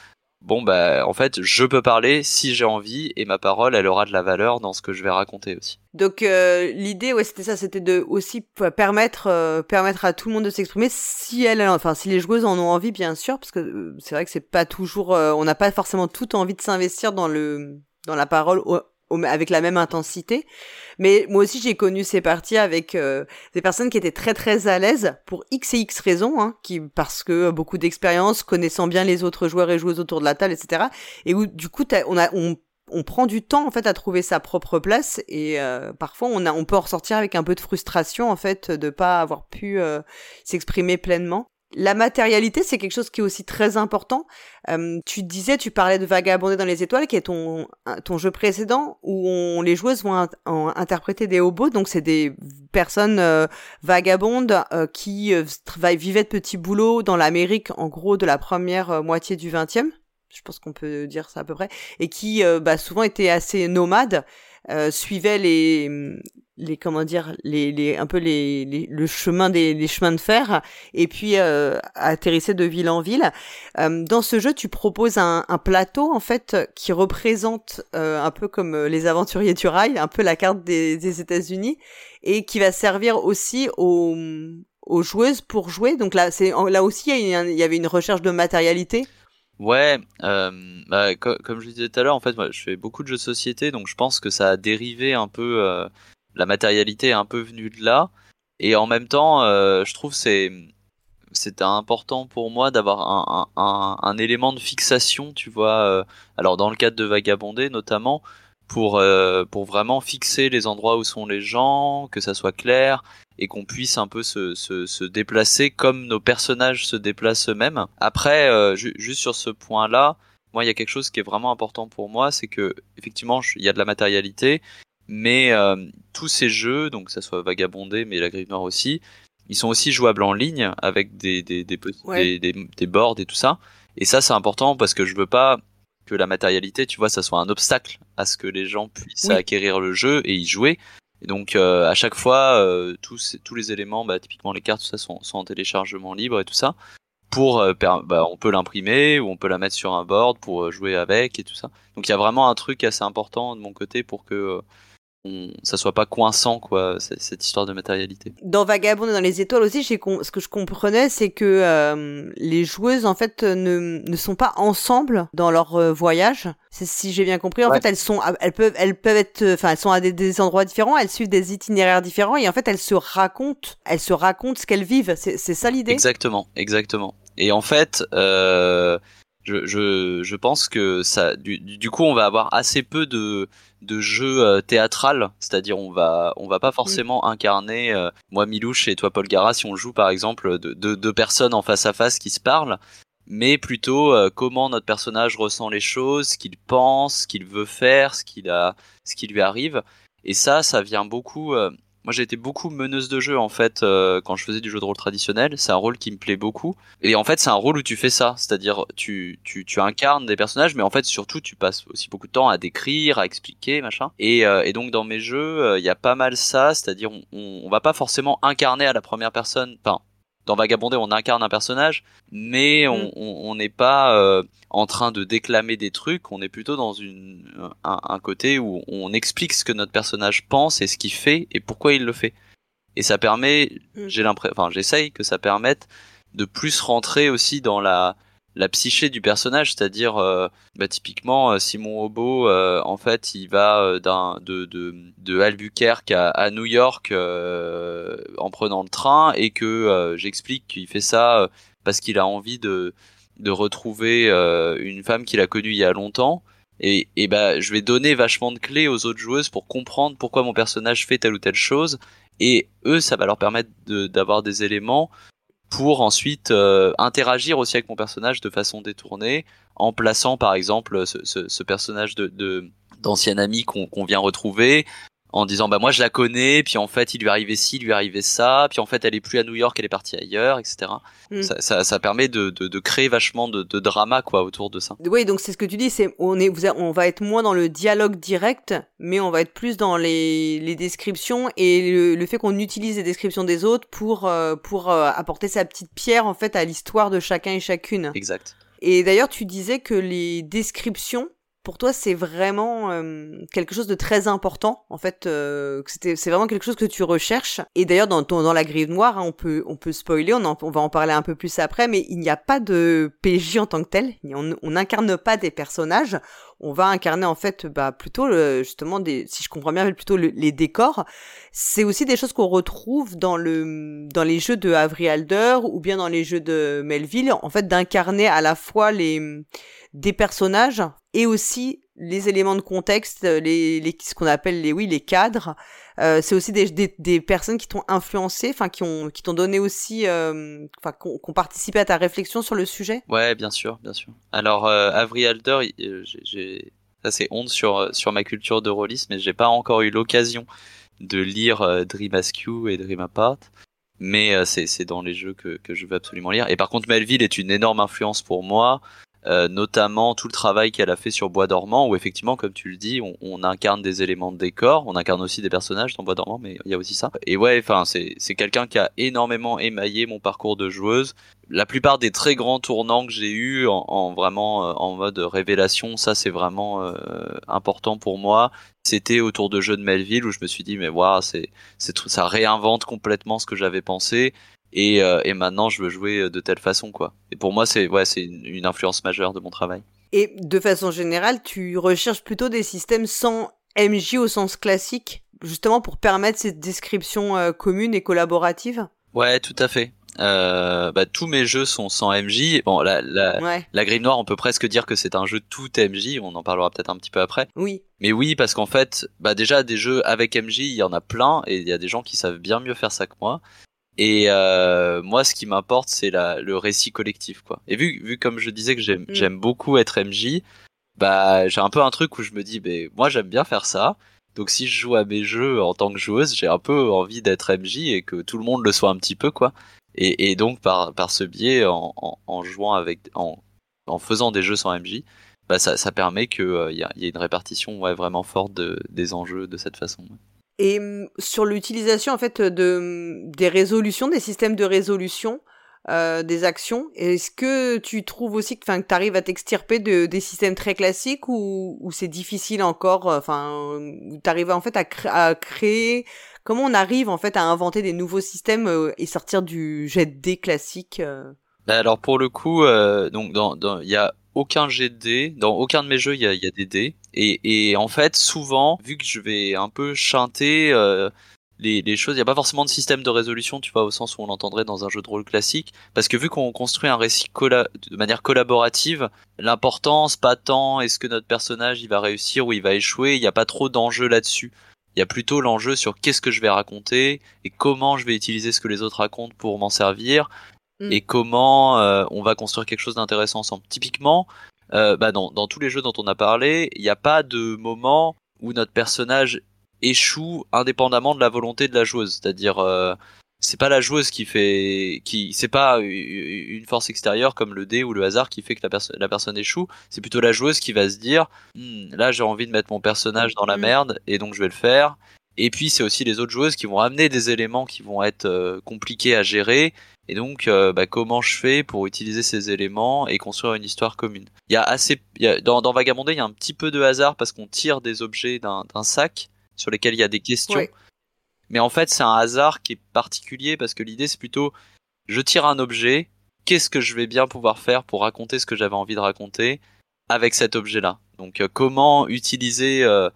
bon bah en fait je peux parler si j'ai envie et ma parole elle aura de la valeur dans ce que je vais raconter aussi. Donc euh, l'idée, ouais, c'était ça, c'était de aussi permettre euh, permettre à tout le monde de s'exprimer si elle, enfin si les joueuses en ont envie, bien sûr, parce que euh, c'est vrai que c'est pas toujours, on n'a pas forcément tout envie de s'investir dans le dans la parole avec la même intensité. Mais moi aussi, j'ai connu ces parties avec euh, des personnes qui étaient très très à l'aise pour x et x raisons, hein, qui parce que beaucoup d'expérience, connaissant bien les autres joueurs et joueuses autour de la table, etc. Et où du coup, on a on on prend du temps en fait à trouver sa propre place et euh, parfois on a on peut en ressortir avec un peu de frustration en fait de pas avoir pu euh, s'exprimer pleinement. La matérialité, c'est quelque chose qui est aussi très important. Euh, tu disais, tu parlais de Vagabonder dans les étoiles, qui est ton ton jeu précédent où on, les joueuses vont in- en- interpréter des hobos, donc c'est des personnes euh, vagabondes euh, qui euh, vivaient de petits boulots dans l'Amérique, en gros de la première euh, moitié du 20e. Je pense qu'on peut dire ça à peu près, et qui euh, bah, souvent étaient assez nomades, euh, suivaient les les comment dire les, les un peu les, les le chemin des les chemins de fer et puis euh, atterrissaient de ville en ville. Euh, dans ce jeu, tu proposes un, un plateau en fait qui représente euh, un peu comme euh, les aventuriers du rail, un peu la carte des, des États-Unis et qui va servir aussi aux aux joueuses pour jouer. Donc là, c'est là aussi il y, il y avait une recherche de matérialité. Ouais, euh, bah, co- comme je disais tout à l'heure, en fait, moi, je fais beaucoup de jeux de société, donc je pense que ça a dérivé un peu, euh, la matérialité est un peu venue de là, et en même temps, euh, je trouve c'est c'était important pour moi d'avoir un, un, élément de fixation, tu vois. alors dans le cadre de Vagabonder notamment, pour euh, pour vraiment fixer les endroits où sont les gens, que ça soit clair et qu'on puisse un peu se, se, se déplacer comme nos personnages se déplacent eux-mêmes. Après, euh, ju- juste sur ce point-là, moi, il y a quelque chose qui est vraiment important pour moi, c'est que effectivement, il y a de la matérialité, mais euh, tous ces jeux, donc que ça soit Vagabondé, mais la Grive Noire aussi, ils sont aussi jouables en ligne avec des des des, Ouais. des, des, des boards et tout ça. Et ça, c'est important parce que je veux pas que la matérialité, tu vois, ça soit un obstacle à ce que les gens puissent Oui. acquérir le jeu et y jouer. Et donc euh, à chaque fois, euh, tous, les éléments, bah, typiquement les cartes, tout ça sont, sont en téléchargement libre et tout ça. pour euh, bah, on peut l'imprimer ou on peut la mettre sur un board pour jouer avec et tout ça. Donc il y a vraiment un truc assez important de mon côté pour que ça soit pas coinçant quoi cette histoire de matérialité. Dans Vagabond et dans les étoiles aussi, ce que je comprenais c'est que euh, les joueuses en fait ne, ne sont pas ensemble dans leur euh, voyage. Si j'ai bien compris, en fait elles sont elles peuvent elles peuvent être enfin elles sont à des, endroits différents, elles suivent des itinéraires différents et en fait elles se racontent elles se racontent ce qu'elles vivent. C'est ça l'idée? Exactement, exactement. Et en fait, euh, je, je, je pense que ça, du, du, coup, on va avoir assez peu de, de jeux euh, théâtral, c'est-à-dire on va, on va pas forcément incarner euh, moi Milouche et toi Paul Gara si on joue par exemple deux de, de personnes en face à face qui se parlent, mais plutôt euh, comment notre personnage ressent les choses, ce qu'il pense, ce qu'il veut faire, ce qu'il a, ce qui lui arrive. Et ça, ça vient beaucoup moi, j'ai été beaucoup meneuse de jeu en fait euh, quand je faisais du jeu de rôle traditionnel. C'est un rôle qui me plaît beaucoup. Et en fait, c'est un rôle où tu fais ça, c'est-à-dire tu, tu, tu incarnes des personnages, mais en fait surtout tu passes aussi beaucoup de temps à décrire, à expliquer, machin. Et, euh, et donc dans mes jeux, euh, il y a pas mal ça, c'est-à-dire on, on, on va pas forcément incarner à la première personne. Enfin, dans Vagabondé, on incarne un personnage, mais mm. on n'est pas euh, en train de déclamer des trucs. On est plutôt dans une, un, côté où on explique ce que notre personnage pense et ce qu'il fait et pourquoi il le fait. Et ça permet, mm. j'ai l'impression, enfin, j'essaye que ça permette de plus rentrer aussi dans la la psyché du personnage, c'est-à-dire euh, bah, typiquement euh, Simon Hobo, euh, en fait, il va d'un de, de, de Albuquerque à, à New York en prenant le train et que j'explique qu'il fait ça parce qu'il a envie de de retrouver une femme qu'il a connue il y a longtemps. Et, et bah, je vais donner vachement de clés aux autres joueuses pour comprendre pourquoi mon personnage fait telle ou telle chose. Et eux, ça va leur permettre d'avoir des éléments pour ensuite euh, interagir aussi avec mon personnage de façon détournée, en plaçant par exemple ce, personnage de d'ancien ami qu'on vient retrouver, en disant bah moi je la connais, puis en fait il lui arrivait ci, il lui arrivait ça, puis en fait elle est plus à New York, elle est partie ailleurs, etc. Mm. Ça, ça, ça, permet de, de, de, créer vachement de, de, drama quoi autour de ça. Oui, donc c'est ce que tu dis, c'est on est on va être moins dans le dialogue direct, mais on va être plus dans les, les descriptions et le, le fait qu'on utilise les descriptions des autres pour euh, pour euh, apporter sa petite pierre en fait à l'histoire de chacun et chacune. Exact. Et d'ailleurs, tu disais que les descriptions pour toi c'est vraiment euh, quelque chose de très important en fait euh, c'est vraiment quelque chose que tu recherches. Et d'ailleurs dans dans la grille noire hein, on peut on peut spoiler on, on va en parler un peu plus après mais il n'y a pas de PJ en tant que tel. On n'incarne pas des personnages. On va incarner en fait bah plutôt justement des si je comprends bien plutôt les décors. C'est aussi des choses qu'on retrouve dans le dans les jeux de Avery Alder ou bien dans les jeux de Melville en fait d'incarner à la fois les des personnages et aussi les éléments de contexte, les, les ce qu'on appelle les oui les cadres. Euh, c'est aussi des, des, personnes qui t'ont influencé, enfin qui ont qui t'ont donné aussi, euh, enfin euh, qui ont participé à ta réflexion sur le sujet? Ouais, bien sûr, bien sûr. Alors euh, Avery Alder, euh, j'ai ça c'est honte sur sur ma culture de rôliste, mais j'ai pas encore eu l'occasion de lire Dream Askew et Dream Apart. Mais c'est dans les jeux que, que je veux absolument lire. Et par contre, Melville est une énorme influence pour moi. Euh, notamment tout le travail qu'elle a fait sur Bois dormant, où effectivement, comme tu le dis, on, incarne des éléments de décor, on incarne aussi des personnages dans Bois dormant, mais il y a aussi ça. Et ouais, enfin, c'est quelqu'un qui a énormément émaillé mon parcours de joueuse. La plupart des très grands tournants que j'ai eu en, en, vraiment euh, en mode révélation, ça c'est vraiment euh, important pour moi. C'était autour de jeux de Melville où je me suis dit mais waouh, c'est ça réinvente complètement ce que j'avais pensé et, euh, et maintenant je veux jouer de telle façon quoi. Et pour moi c'est ouais c'est une, influence majeure de mon travail. Et de façon générale, tu recherches plutôt des systèmes sans MJ au sens classique, justement pour permettre cette description euh, commune et collaborative? Ouais, tout à fait. Euh, bah, tous mes jeux sont sans MJ. Bon, la, la, la grille noire, on peut presque dire que c'est un jeu tout MJ. On en parlera peut-être un petit peu après. Oui. Mais oui, parce qu'en fait, bah déjà des jeux avec MJ, il y en a plein et il y a des gens qui savent bien mieux faire ça que moi. Et euh, moi, ce qui m'importe, c'est le récit collectif, quoi. Et vu, vu comme je disais que j'aime, mm. j'aime beaucoup être MJ, bah j'ai un peu un truc où je me dis, ben moi j'aime bien faire ça. Donc si je joue à mes jeux en tant que joueuse, j'ai un peu envie d'être MJ et que tout le monde le soit un petit peu, quoi. Et, et donc par, par ce biais, en, en, en jouant avec, en, en faisant des jeux sans MJ, bah ça, ça permet qu'il euh, y, a, y a une répartition ouais, vraiment forte de, des enjeux de cette façon. Et sur l'utilisation en fait de des résolutions, des systèmes de résolution, euh, des actions. Est-ce que tu trouves aussi que, tu arrives à t'extirper de, des systèmes très classiques ou, ou c'est difficile encore, euh, enfin, tu arrives en fait à, créer, comment on arrive en fait à inventer des nouveaux systèmes euh, et sortir du jet de classique bah alors pour le coup, donc dans, dans, il y a aucun jet de dans aucun de mes jeux il y a, y a, des dés et, et en fait souvent vu que je vais un peu chanter les, choses. Il n'y a pas forcément de système de résolution, tu vois, au sens où on l'entendrait dans un jeu de rôle classique. Parce que vu qu'on construit un récit de manière collaborative, l'importance, pas tant est-ce que notre personnage il va réussir ou il va échouer, il n'y a pas trop d'enjeu là-dessus. Il y a plutôt l'enjeu sur qu'est-ce que je vais raconter et comment je vais utiliser ce que les autres racontent pour m'en servir mm. et comment euh, on va construire quelque chose d'intéressant ensemble. Typiquement, euh, bah dans, dans tous les jeux dont on a parlé, il n'y a pas de moment où notre personnage échoue indépendamment de la volonté de la joueuse. C'est-à-dire, euh, c'est pas la joueuse qui fait, qui, c'est pas une force extérieure comme le dé ou le hasard qui fait que la, la personne échoue. C'est plutôt la joueuse qui va se dire, hmm, là j'ai envie de mettre mon personnage dans la mm. merde et donc je vais le faire. Et puis c'est aussi les autres joueuses qui vont amener des éléments qui vont être euh, compliqués à gérer. Et donc, euh, bah, comment je fais pour utiliser ces éléments et construire une histoire commune? Il y a assez, dans, dans Vagabondé, il y a un petit peu de hasard parce qu'on tire des objets d'un sac, sur lesquels il y a des questions. Mais en fait, c'est un hasard qui est particulier parce que l'idée, c'est plutôt, je tire un objet, qu'est-ce que je vais bien pouvoir faire pour raconter ce que j'avais envie de raconter avec cet objet-là? Donc, euh, comment utiliser euh,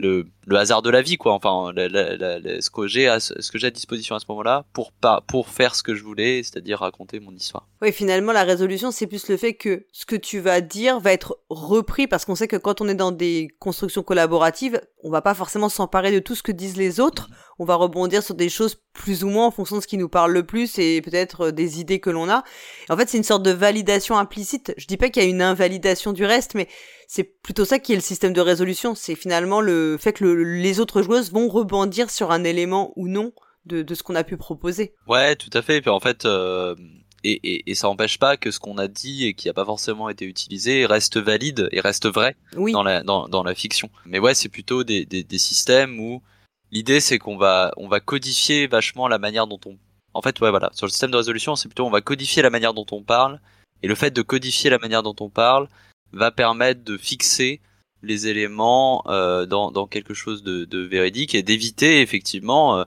le, hasard de la vie, quoi. Enfin, ce que j'ai à, ce que j'ai à disposition à ce moment-là pour pas pour faire ce que je voulais, c'est-à-dire raconter mon histoire. Oui, finalement, la résolution, c'est plus le fait que ce que tu vas dire va être repris parce qu'on sait que quand on est dans des constructions collaboratives, on va pas forcément s'emparer de tout ce que disent les autres. On va rebondir sur des choses plus ou moins en fonction de ce qui nous parle le plus et peut-être euh, des idées que l'on a. En fait, c'est une sorte de validation implicite. Je dis pas qu'il y a une invalidation du reste, mais c'est plutôt ça qui est le système de résolution. C'est finalement le fait que les autres joueuses vont rebondir sur un élément ou non de, de ce qu'on a pu proposer. Ouais, tout à fait. Et puis en fait, euh, et, et, et, ça n'empêche pas que ce qu'on a dit et qui n'a pas forcément été utilisé reste valide et reste vrai dans, la, dans, dans, la fiction. Mais ouais, c'est plutôt des, des, des, systèmes où l'idée c'est qu'on va, on va codifier vachement la manière dont on... En fait, ouais, voilà, sur le système de résolution, c'est plutôt on va codifier la manière dont on parle, et le fait de codifier la manière dont on parle va permettre de fixer les éléments euh, dans, dans quelque chose de, de véridique et d'éviter effectivement... Euh,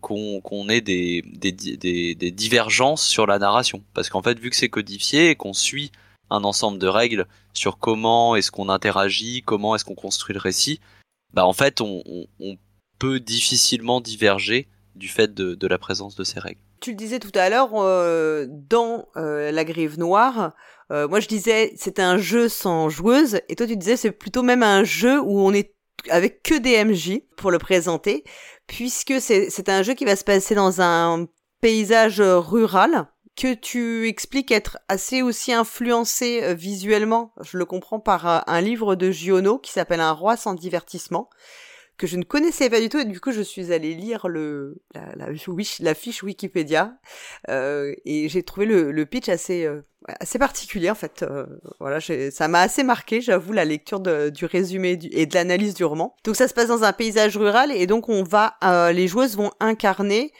qu'on ait des, des, des, des, divergences sur la narration. Parce qu'en fait, vu que c'est codifié et qu'on suit un ensemble de règles sur comment est-ce qu'on interagit, comment est-ce qu'on construit le récit, bah en fait, on, on, peut difficilement diverger du fait de, la présence de ces règles. Tu le disais tout à l'heure, euh, dans euh, La Grive Noire, euh, moi je disais c'est un jeu sans joueuse, et toi tu disais c'est plutôt même un jeu où on est avec que des MJ pour le présenter puisque c'est un jeu qui va se passer dans un paysage rural que tu expliques être assez aussi influencé visuellement, je le comprends par un livre de Giono qui s'appelle Un roi sans divertissement, que je ne connaissais pas du tout et du coup je suis allée lire le la, fiche Wikipédia euh, et j'ai trouvé le, pitch assez euh, assez particulier en fait. Euh, voilà, ça m'a assez marqué, j'avoue, la lecture du résumé et de l'analyse du roman. Donc ça se passe dans un paysage rural et donc on va les joueuses vont incarner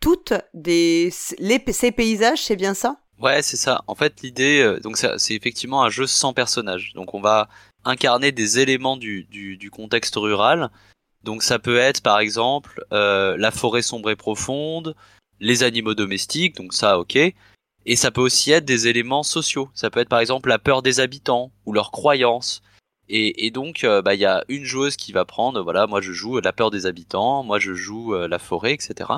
toutes des les, ces paysages, c'est bien ça? Ouais, c'est ça. En fait, l'idée, donc c'est effectivement un jeu sans personnage. Donc on va incarner des éléments du, du contexte rural donc ça peut être par exemple euh, la forêt sombre et profonde, les animaux domestiques, donc ça ok. Et ça peut aussi être des éléments sociaux. Ça peut être par exemple la peur des habitants ou leurs croyances. Et, donc euh, bah, il y a une joueuse qui va prendre, voilà, moi je joue la peur des habitants, moi je joue euh, la forêt, etc.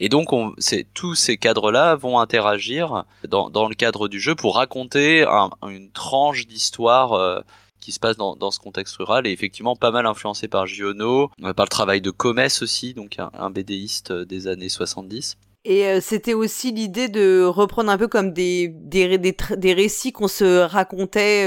Et donc on, tous ces cadres-là vont interagir dans, dans, le cadre du jeu pour raconter une tranche d'histoire qui se passe dans, dans, ce contexte rural et effectivement pas mal influencé par Giono, euh, par le travail de Comès aussi, donc un, un BDiste euh, des années 70. Et euh, c'était aussi l'idée de reprendre un peu comme des, des, des, récits qu'on se racontait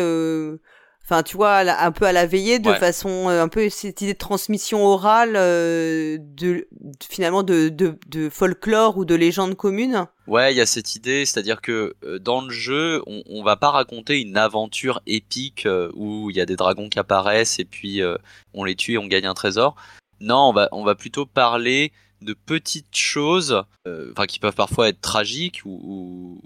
enfin tu vois un peu à la veillée de façon euh, un peu cette idée de transmission orale euh, de finalement de, de, de, folklore ou de légende commune ouais il y a cette idée c'est à dire que euh, dans le jeu on, on va pas raconter une aventure épique où il y a des dragons qui apparaissent et puis on les tue et on gagne un trésor. Non on va on va plutôt parler de petites choses, euh, enfin qui peuvent parfois être tragiques ou,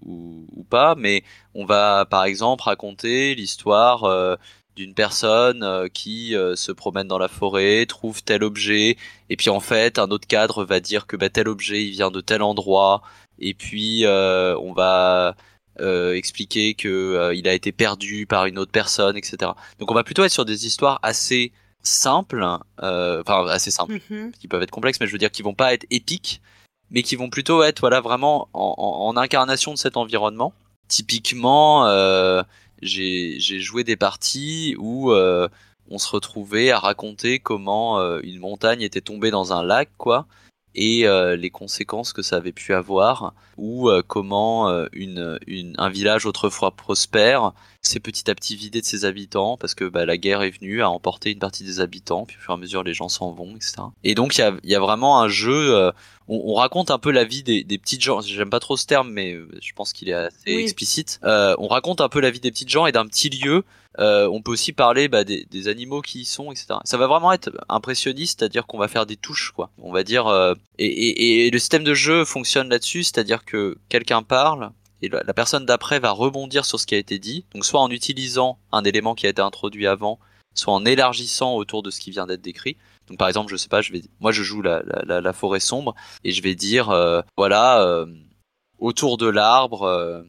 pas, mais on va par exemple raconter l'histoire euh, d'une personne euh, qui se promène dans la forêt, trouve tel objet, et puis en fait un autre cadre va dire que bah, tel objet il vient de tel endroit, et puis on va expliquer que il a été perdu par une autre personne, etc. Donc on va plutôt être sur des histoires assez simples, euh, enfin assez simples, mhm. qui peuvent être complexes, mais je veux dire qui vont pas être épiques, mais qui vont plutôt être voilà vraiment en, incarnation de cet environnement. Typiquement, euh, j'ai joué des parties où euh, on se retrouvait à raconter comment une montagne était tombée dans un lac, quoi, et les conséquences que ça avait pu avoir, ou comment une, une, un village autrefois prospère s'est petit à petit vidé de ses habitants parce que bah, la guerre est venue à emporter une partie des habitants, puis au fur et à mesure les gens s'en vont, etc. Et donc il y a, y a, vraiment un jeu, euh, on, on, raconte un peu la vie des, des petites gens, j'aime pas trop ce terme mais euh, je pense qu'il est assez explicite, euh, on raconte un peu la vie des petites gens et d'un petit lieu, euh, on peut aussi parler bah, des, des, animaux qui y sont, etc. Ça va vraiment être impressionniste, c'est-à-dire qu'on va faire des touches, quoi. On va dire, et, et, et le système de jeu fonctionne là-dessus, c'est-à-dire que quelqu'un parle, et la personne d'après va rebondir sur ce qui a été dit, donc soit en utilisant un élément qui a été introduit avant, soit en élargissant autour de ce qui vient d'être décrit. Donc par exemple, je sais pas, je vais, moi je joue la, la, forêt sombre et je vais dire, euh, voilà, euh, autour de l'arbre euh,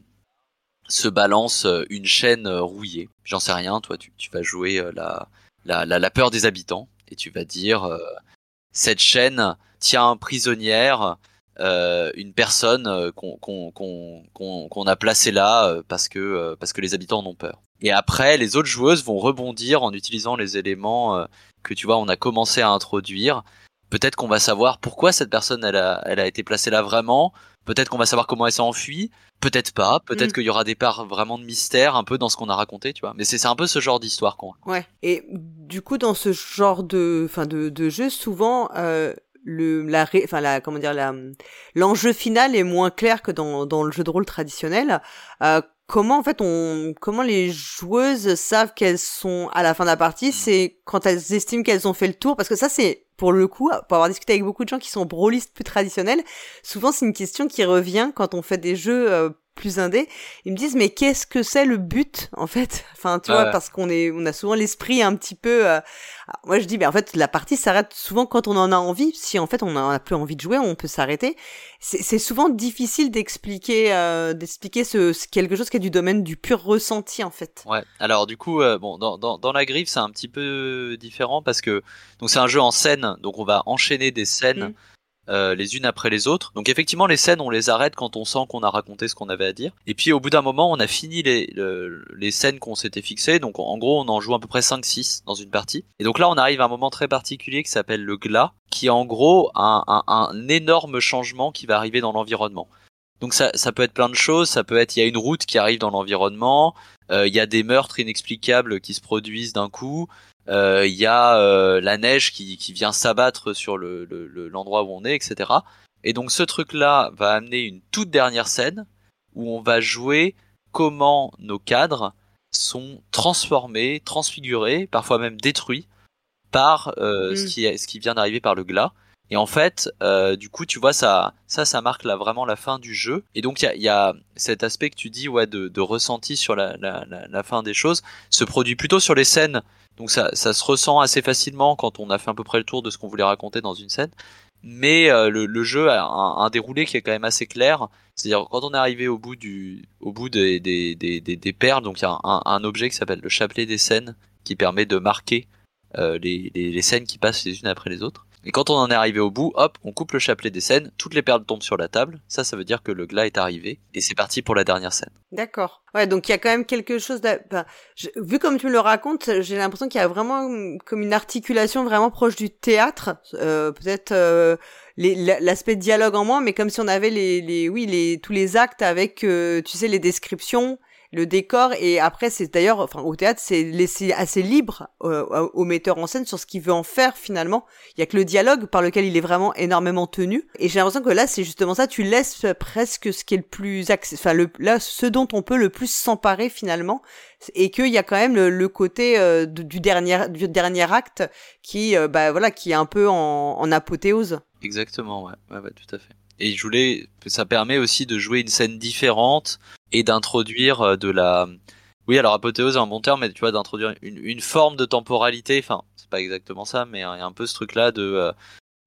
se balance une chaîne rouillée. J'en sais rien, toi tu, vas jouer la, la, la, peur des habitants et tu vas dire, cette chaîne tient prisonnière euh, une personne euh, qu'on a placée là euh, parce que parce que les habitants en ont peur. Et après, les autres joueuses vont rebondir en utilisant les éléments que tu vois on a commencé à introduire. Peut-être qu'on va savoir pourquoi cette personne elle a, elle a été placée là vraiment. Peut-être qu'on va savoir comment elle s'est enfuie. Peut-être pas. Peut-être mm. qu'il y aura des parts vraiment de mystère un peu dans ce qu'on a raconté, tu vois. Mais c'est un peu ce genre d'histoire qu'on. Ouais. Et du coup, dans ce genre de, enfin de, de jeu, souvent, euh, le la enfin la comment dire la l'enjeu final est moins clair que dans dans le jeu de rôle traditionnel. Euh, comment en fait on comment les joueuses savent qu'elles sont à la fin de la partie, c'est quand elles estiment qu'elles ont fait le tour? Parce que ça c'est pour le coup, pour avoir discuté avec beaucoup de gens qui sont brawlistes plus traditionnels, souvent c'est une question qui revient quand on fait des jeux euh, plus indé, ils me disent mais qu'est-ce que c'est le but en fait? Enfin tu vois parce qu'on est on a souvent l'esprit un petit peu euh, moi je dis ben en fait la partie s'arrête souvent quand on en a envie. Si en fait on a, plus envie de jouer, on peut s'arrêter. C'est souvent difficile d'expliquer euh, d'expliquer ce, quelque chose qui est du domaine du pur ressenti en fait. Ouais. Alors du coup euh, bon dans, dans, dans la griffe c'est un petit peu différent parce que donc c'est un jeu en scène donc on va enchaîner des scènes. Mmh. Euh, les unes après les autres. Donc effectivement, les scènes, on les arrête quand on sent qu'on a raconté ce qu'on avait à dire. Et puis au bout d'un moment, on a fini les, les scènes qu'on s'était fixées. Donc en gros, on en joue à peu près 5-6 dans une partie. Et donc là, on arrive à un moment très particulier qui s'appelle le glas, qui est en gros un, un, un énorme changement qui va arriver dans l'environnement. Donc ça, ça peut être plein de choses, ça peut être il y a une route qui arrive dans l'environnement, euh, il y a des meurtres inexplicables qui se produisent d'un coup, euh, il y a euh, la neige qui, qui vient s'abattre sur le, l'endroit où on est, etc. Et donc ce truc-là va amener une toute dernière scène où on va jouer comment nos cadres sont transformés, transfigurés, parfois même détruits par euh, ce, mm. qui, ce qui vient d'arriver par le glas. Et en fait, euh, du coup, tu vois, ça, ça, ça marque là vraiment la fin du jeu. Et donc, il y a, y a, cet aspect que tu dis, ouais, de, de ressenti sur la, la, la, fin des choses, se produit plutôt sur les scènes donc ça, ça se ressent assez facilement quand on a fait à peu près le tour de ce qu'on voulait raconter dans une scène. Mais euh, le, jeu a un, déroulé qui est quand même assez clair. C'est-à-dire quand on est arrivé au bout du, au bout des, des, des, des, perles, donc il y a un, un objet qui s'appelle le chapelet des scènes qui permet de marquer euh, les, les, les, scènes qui passent les unes après les autres. Et quand on en est arrivé au bout, hop, on coupe le chapelet des scènes, toutes les perles tombent sur la table. Ça, ça veut dire que le glas est arrivé et c'est parti pour la dernière scène. D'accord. Ouais, donc il y a quand même quelque chose. De... vu comme tu me le racontes, j'ai l'impression qu'il y a vraiment comme une articulation vraiment proche du théâtre. Euh, Peut-être euh, l'aspect dialogue en moins, mais comme si on avait les, les oui, les tous les actes avec, euh, tu sais, les descriptions le décor et après c'est d'ailleurs enfin au théâtre c'est laissé assez libre euh, au metteur en scène sur ce qu'il veut en faire finalement. Il y a que le dialogue par lequel il est vraiment énormément tenu. Et j'ai l'impression que là c'est justement ça tu laisses presque ce qui est le plus enfin le là ce dont on peut le plus s'emparer finalement. Et qu'il y a quand même le, côté euh, du dernier du dernier acte qui euh, bah voilà qui est un peu en, en apothéose. Exactement ouais. ouais ouais tout à fait. Et je voulais ça permet aussi de jouer une scène différente et d'introduire euh, de la oui alors apothéose est un bon terme mais tu vois d'introduire une, une, forme de temporalité. Enfin c'est pas exactement ça mais il y a un peu ce truc là de euh,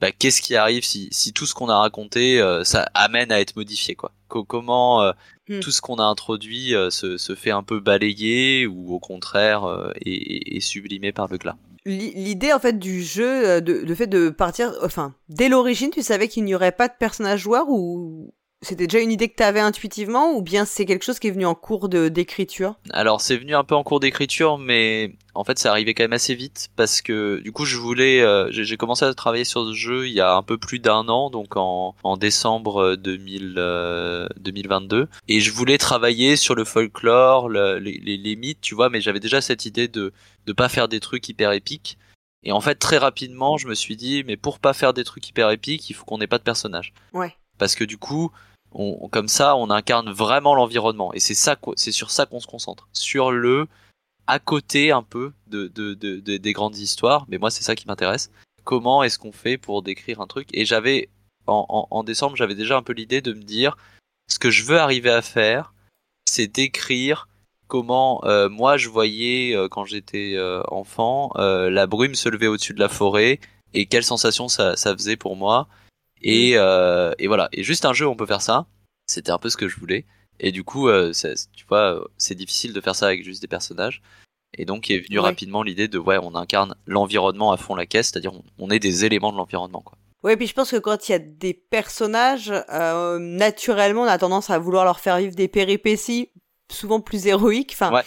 bah, qu'est-ce qui arrive si, si tout ce qu'on a raconté euh, ça amène à être modifié quoi. Comment hmm. tout ce qu'on a introduit se, se, fait un peu balayer ou au contraire est, est, sublimé par le glas. L'idée en fait du jeu, de, le fait de partir, enfin, dès l'origine, tu savais qu'il n'y aurait pas de personnage joueur ou c'était déjà une idée que tu avais intuitivement ou bien c'est quelque chose qui est venu en cours d'écriture? Alors c'est venu un peu en cours d'écriture mais en fait ça arrivait quand même assez vite parce que du coup je voulais euh, j'ai commencé à travailler sur ce jeu il y a un peu plus d'un an donc en, en décembre 2000, euh, 2022 euh, et je voulais travailler sur le folklore les, les, les, mythes tu vois mais j'avais déjà cette idée de de pas faire des trucs hyper épiques. Et en fait très rapidement je me suis dit mais pour pas faire des trucs hyper épiques il faut qu'on ait pas de personnage. Ouais. Parce que du coup comme ça, on incarne vraiment l'environnement. Et c'est ça, c'est sur ça qu'on se concentre, sur le à côté un peu de, de, de, des grandes histoires. Mais moi, c'est ça qui m'intéresse. Comment est-ce qu'on fait pour décrire un truc? Et j'avais en, décembre, j'avais déjà un peu l'idée de me dire ce que je veux arriver à faire, c'est décrire comment euh, moi je voyais euh, quand j'étais euh, enfant la brume se lever au-dessus de la forêt et quelle sensation ça faisait pour moi et, mm. euh, et voilà. Et juste un jeu, on peut faire ça. C'était un peu ce que je voulais. Et du coup, euh, tu vois, c'est difficile de faire ça avec juste des personnages. Et donc est venu rapidement l'idée de ouais, on incarne l'environnement à fond la caisse, c'est-à-dire on, est des éléments de l'environnement quoi. Ouais, puis je pense que quand il y a des personnages, euh, naturellement, on a tendance à vouloir leur faire vivre des péripéties souvent plus héroïques. Enfin, ouais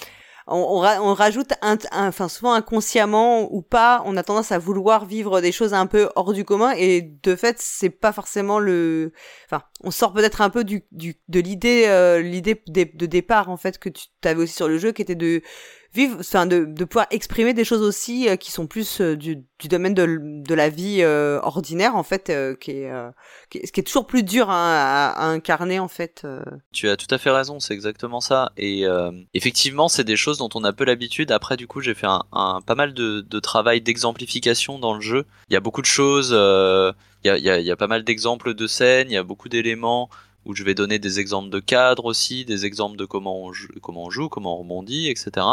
on, on, rajoute, un, enfin souvent inconsciemment ou pas, on a tendance à vouloir vivre des choses un peu hors du commun et de fait c'est pas forcément le, enfin on sort peut-être un peu du, du de l'idée, euh, l'idée de, départ en fait que tu avais aussi sur le jeu qui était de vivre, enfin de, de pouvoir exprimer des choses aussi euh, qui sont plus euh, du, du domaine de, de la vie euh, ordinaire en fait, qui est, qui, est, ce qui est toujours plus dur hein, à, incarner en fait. Tu as tout à fait raison, c'est exactement ça. Et effectivement, c'est des choses dont on a peu l'habitude. Après, du coup, j'ai fait un, pas mal de, travail d'exemplification dans le jeu. Il y a beaucoup de choses. il y a, a, y a pas mal d'exemples de scènes, il y a beaucoup d'éléments où je vais donner des exemples de cadres aussi, des exemples de comment on joue, comment on, joue, comment on rebondit, etc.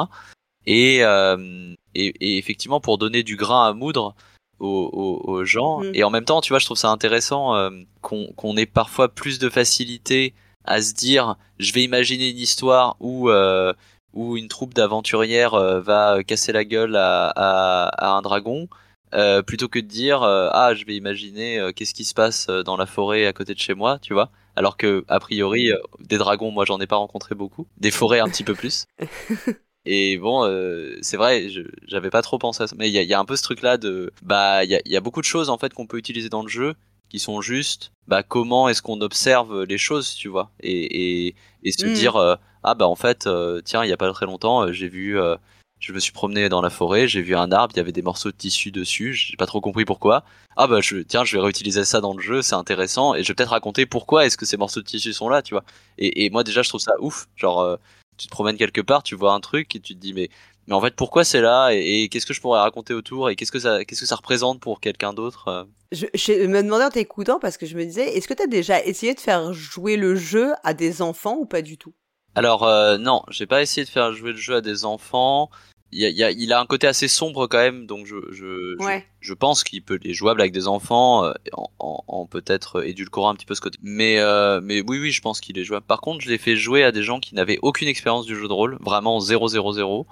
Et, euh, et, et, effectivement pour donner du grain à moudre aux, aux, gens. Mm. Et en même temps, tu vois, je trouve ça intéressant euh, qu'on ait parfois plus de facilité à se dire, je vais imaginer une histoire où euh, où une troupe d'aventurières va casser la gueule à, à, à un dragon. Euh, plutôt que de dire ah je vais imaginer qu'est-ce qui se passe dans la forêt à côté de chez moi tu vois alors que a priori euh, des dragons moi j'en ai pas rencontré beaucoup. Des forêts un petit peu plus. Et bon euh, c'est vrai j'avais pas trop pensé à ça. Mais il y a, un peu ce truc là de bah il y a, beaucoup de choses en fait qu'on peut utiliser dans le jeu qui sont juste bah comment est-ce qu'on observe les choses tu vois. Et et, et se mm. dire euh, ah bah en fait tiens il y a pas très longtemps j'ai vu je me suis promené dans la forêt, j'ai vu un arbre, il y avait des morceaux de tissu dessus, j'ai pas trop compris pourquoi. Ah bah je, tiens, je vais réutiliser ça dans le jeu, c'est intéressant, et je vais peut-être raconter pourquoi est-ce que ces morceaux de tissu sont là, tu vois. Et, et moi déjà je trouve ça ouf, genre euh, tu te promènes quelque part, tu vois un truc et tu te dis mais mais en fait pourquoi c'est là et, qu'est-ce que je pourrais raconter autour et qu'est-ce que ça qu'est-ce que ça représente pour quelqu'un d'autre euh? je, je, me demandais en t'écoutant parce que je me disais est-ce que tu as déjà essayé de faire jouer le jeu à des enfants ou pas du tout? Alors euh, non, j'ai pas essayé de faire jouer le jeu à des enfants il, y a, il a un côté assez sombre quand même, donc je, je, je, pense qu'il peut les jouable avec des enfants euh, en, en, en peut-être édulcorant un petit peu ce côté. Mais, euh, mais oui, oui, je pense qu'il est jouable. Par contre, je l'ai fait jouer à des gens qui n'avaient aucune expérience du jeu de rôle, vraiment 0 0 0.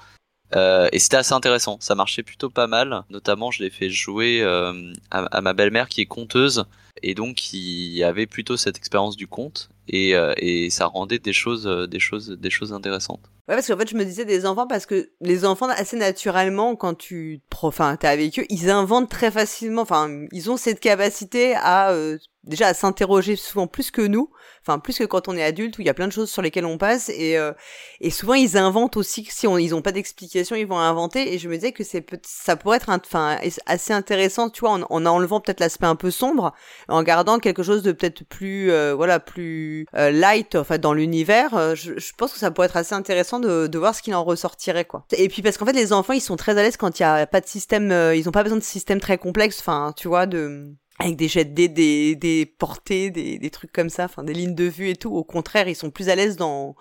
Euh, et c'était assez intéressant, ça marchait plutôt pas mal. Notamment, je l'ai fait jouer à, à, ma belle-mère qui est conteuse et donc qui avait plutôt cette expérience du conte et, et ça rendait des choses, des choses, des choses intéressantes. Ouais, parce qu'en fait, je me disais des enfants parce que les enfants, assez naturellement, quand tu, enfin, t'es avec eux, ils inventent très facilement. Enfin, ils ont cette capacité à euh, déjà à s'interroger souvent plus que nous, enfin plus que quand on est adulte où il y a plein de choses sur lesquelles on passe et euh, et souvent ils inventent aussi si on, ils ont pas d'explication ils vont inventer et je me disais que c'est ça pourrait être enfin assez intéressant tu vois en, en enlevant peut-être l'aspect un peu sombre en gardant quelque chose de peut-être plus euh, voilà plus euh, light enfin dans l'univers je, je, pense que ça pourrait être assez intéressant de, voir ce qu'il en ressortirait quoi et puis parce qu'en fait les enfants ils sont très à l'aise quand il y a pas de système ils ont pas besoin de système très complexe enfin tu vois de avec des jets de dés, des, des portées, des, des trucs comme ça, enfin des lignes de vue et tout. Au contraire, ils sont plus à l'aise dans,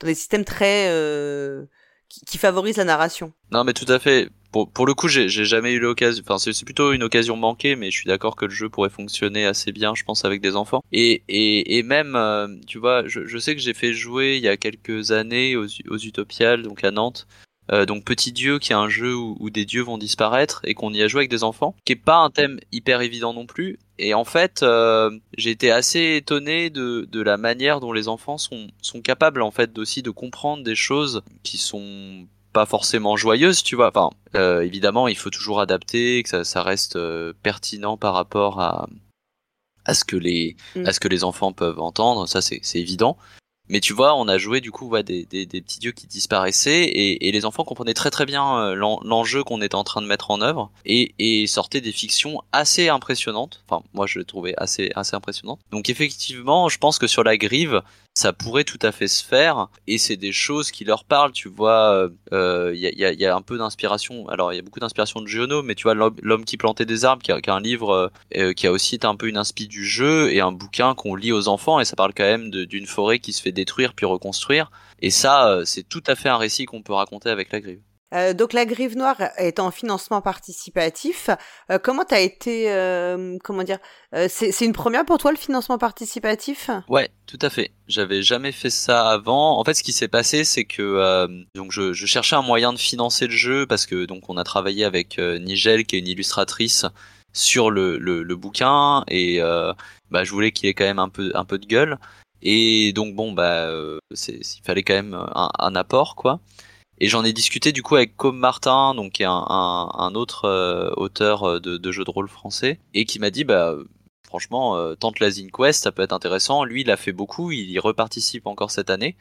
dans des systèmes très euh, qui, favorisent la narration. Non, mais tout à fait. Pour, pour le coup, j'ai jamais eu l'occasion. Enfin, c'est plutôt une occasion manquée, mais je suis d'accord que le jeu pourrait fonctionner assez bien, je pense, avec des enfants. Et, et, et même, euh, tu vois, je, je sais que j'ai fait jouer il y a quelques années aux, aux Utopiales, donc à Nantes, euh, donc Petit Dieu, qui est un jeu où, des dieux vont disparaître et qu'on y a joué avec des enfants, qui est pas un thème hyper évident non plus. Et en fait, euh, j'ai été assez étonné de, de la manière dont les enfants sont, sont capables en fait aussi de comprendre des choses qui sont pas forcément joyeuses, tu vois. Enfin, euh, évidemment, il faut toujours adapter, que ça, ça reste euh, pertinent par rapport à à ce que les mm. à ce que les enfants peuvent entendre, ça c'est évident. Mais tu vois, on a joué du coup ouais, des, des, des petits dieux qui disparaissaient et, et, les enfants comprenaient très très bien euh, l'enjeu qu'on était en train de mettre en œuvre et, et sortaient des fictions assez impressionnantes. Enfin, moi je les trouvais assez assez impressionnantes. Donc effectivement, je pense que sur la grive, ça pourrait tout à fait se faire et c'est des choses qui leur parlent tu vois il euh, y, a, y, a, un peu d'inspiration. Alors il y a beaucoup d'inspiration de Giono mais tu vois l'homme qui plantait des arbres qui a, un livre euh, qui a aussi été un peu une inspi du jeu et un bouquin qu'on lit aux enfants et ça parle quand même d'une forêt qui se fait détruire puis reconstruire. Et ça euh, c'est tout à fait un récit qu'on peut raconter avec la grille euh, donc la Grive Noire est en financement participatif. Euh, comment t'as été, euh, comment dire, euh, c'est une première pour toi le financement participatif? Ouais, tout à fait. J'avais jamais fait ça avant. En fait, ce qui s'est passé, c'est que euh, donc je, je, cherchais un moyen de financer le jeu parce que donc on a travaillé avec Nigel, qui est une illustratrice, sur le, le, le bouquin et bah, je voulais qu'il ait quand même un peu un peu de gueule. Et donc bon bah il fallait quand même un, un apport quoi. Et j'en ai discuté du coup avec Com Martin, donc un, un, un autre euh, auteur euh, de, de, jeux de rôle français, et qui m'a dit bah franchement euh, tente la Quest, ça peut être intéressant. Lui, il a fait beaucoup, il y reparticipe encore cette année.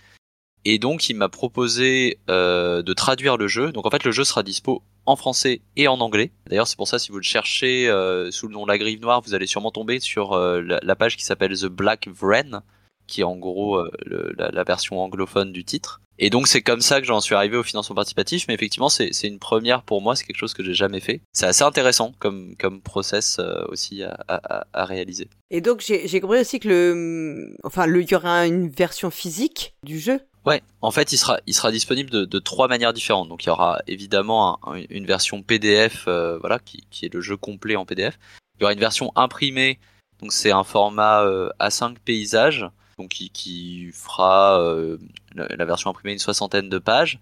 Et donc il m'a proposé euh, de traduire le jeu. Donc en fait le jeu sera dispo en français et en anglais. D'ailleurs c'est pour ça si vous le cherchez euh, sous le nom La Grive Noire, vous allez sûrement tomber sur euh, la, la, page qui s'appelle The Black Wren, qui est en gros la, la, version anglophone du titre. Et donc c'est comme ça que j'en suis arrivé au financement participatif, mais effectivement c'est une première pour moi, c'est quelque chose que j'ai jamais fait. C'est assez intéressant comme, comme process euh, aussi à, à, à, réaliser. Et donc j'ai compris aussi que le, enfin le, il y aura une version physique du jeu. Ouais, en fait il sera, il sera disponible de, de trois manières différentes. Donc il y aura évidemment un, une version PDF, euh, voilà, qui, qui est le jeu complet en PDF. Il y aura une version imprimée, donc c'est un format euh, A5 paysage donc qui, qui fera euh, la, version imprimée une soixantaine de pages.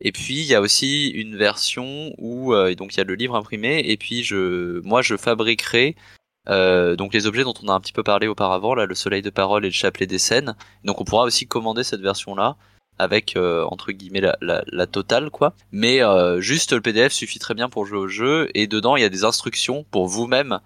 Et puis il y a aussi une version où euh, donc il y a le livre imprimé et puis je moi je fabriquerai euh, donc les objets dont on a un petit peu parlé auparavant là le soleil de parole et le chapelet des scènes. Donc on pourra aussi commander cette version là avec euh, entre guillemets la, la, la, totale quoi. Mais juste le PDF suffit très bien pour jouer au jeu et dedans il y a des instructions pour vous-même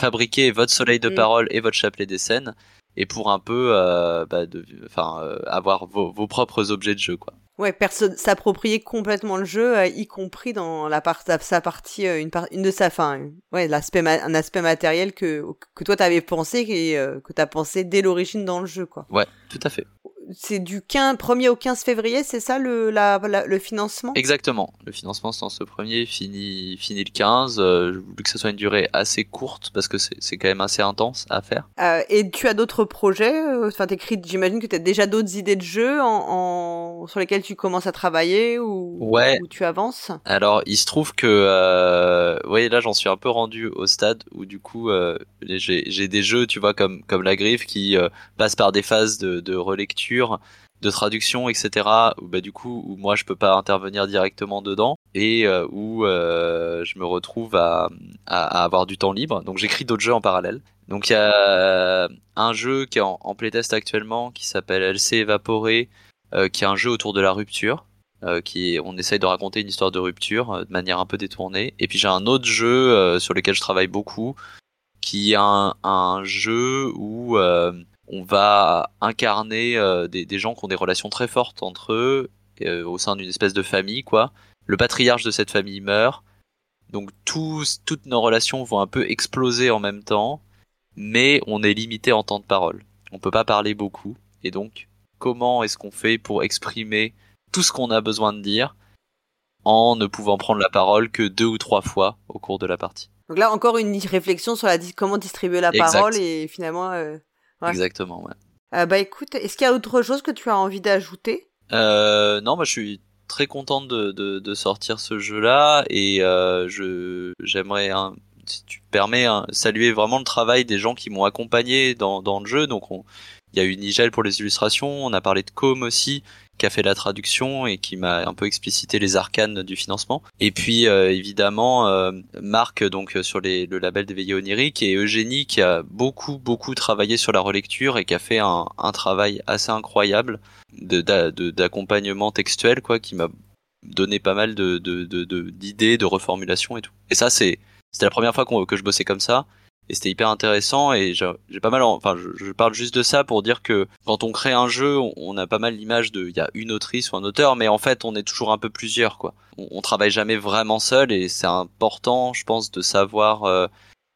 fabriquer votre soleil de mm. parole et votre chapelet des scènes et pour un peu euh, bah, de, euh, avoir vos, vos, propres objets de jeu, quoi. Ouais, personne s'approprier complètement le jeu, euh, y compris dans la part, sa partie, une, de sa fin. Ouais, un aspect matériel que, que toi t'avais pensé et que t'as pensé dès l'origine dans le jeu, quoi. Ouais, tout à fait c'est du 15, 1er au 15 février, c'est ça le, la, la, le financement? Exactement. Le financement c'est ce premier, fini, fini le 15. Euh, je voulais que ce soit une durée assez courte parce que c'est quand même assez intense à faire. Euh, et tu as d'autres projets euh, Enfin, j'imagine que tu as déjà d'autres idées de jeux en, en, sur lesquelles tu commences à travailler ou, ouais. ou tu avances? Alors, il se trouve que, euh, oui, là j'en suis un peu rendu au stade où du coup j'ai des jeux, tu vois, comme, comme la griffe qui passent par des phases de, de relecture de traduction, etc. Où bah du coup, où moi je peux pas intervenir directement dedans et euh, où euh, je me retrouve à, avoir du temps libre. Donc j'écris d'autres jeux en parallèle. Donc il y a un jeu qui est en, playtest actuellement qui s'appelle LC Évaporé, euh, qui est un jeu autour de la rupture. euh, qui on essaye de raconter une histoire de rupture de manière un peu détournée. Et puis j'ai un autre jeu sur lequel je travaille beaucoup, qui est un jeu où on va incarner des, des, gens qui ont des relations très fortes entre eux au sein d'une espèce de famille, quoi. Le patriarche de cette famille meurt, donc tous, toutes nos relations vont un peu exploser en même temps, mais on est limité en temps de parole. On peut pas parler beaucoup, et donc comment est-ce qu'on fait pour exprimer tout ce qu'on a besoin de dire en ne pouvant prendre la parole que deux ou trois fois au cours de la partie? Donc là, encore une réflexion sur la comment distribuer la parole et finalement. Euh, Exactement, ouais. Euh, bah écoute, est-ce qu'il y a autre chose que tu as envie d'ajouter? Euh, Non, bah je suis très content de, de, de sortir ce jeu-là et euh, je j'aimerais, si tu permets, saluer vraiment le travail des gens qui m'ont accompagné dans, dans le jeu. Donc on, il y a eu Nigel pour les illustrations, on a parlé de Com aussi, qui a fait la traduction et qui m'a un peu explicité les arcanes du financement. Et puis euh, évidemment euh, Marc donc sur les, le label d'éveillé onirique et Eugénie qui a beaucoup beaucoup travaillé sur la relecture et qui a fait un, travail assez incroyable d'accompagnement textuel quoi qui m'a donné pas mal d'idées de, de, reformulation et tout. Et ça c'est c'était la première fois que je bossais comme ça et c'était hyper intéressant et j'ai pas mal enfin je, parle juste de ça pour dire que quand on crée un jeu on, a pas mal l'image de il y a une autrice ou un auteur mais en fait on est toujours un peu plusieurs quoi. On, on travaille jamais vraiment seul et c'est important je pense de savoir euh,